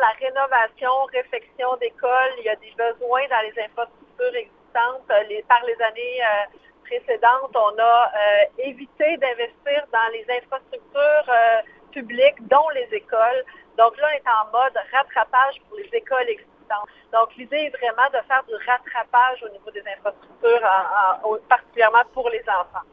la rénovation, réfection d'écoles. Il y a des besoins dans les infrastructures existantes. Euh, par les années euh, précédentes, on a euh, évité d'investir dans les infrastructures publiques, dont les écoles. Donc là, on est en mode rattrapage pour les écoles existantes. Donc l'idée est vraiment de faire du rattrapage au niveau des infrastructures, particulièrement pour les enfants.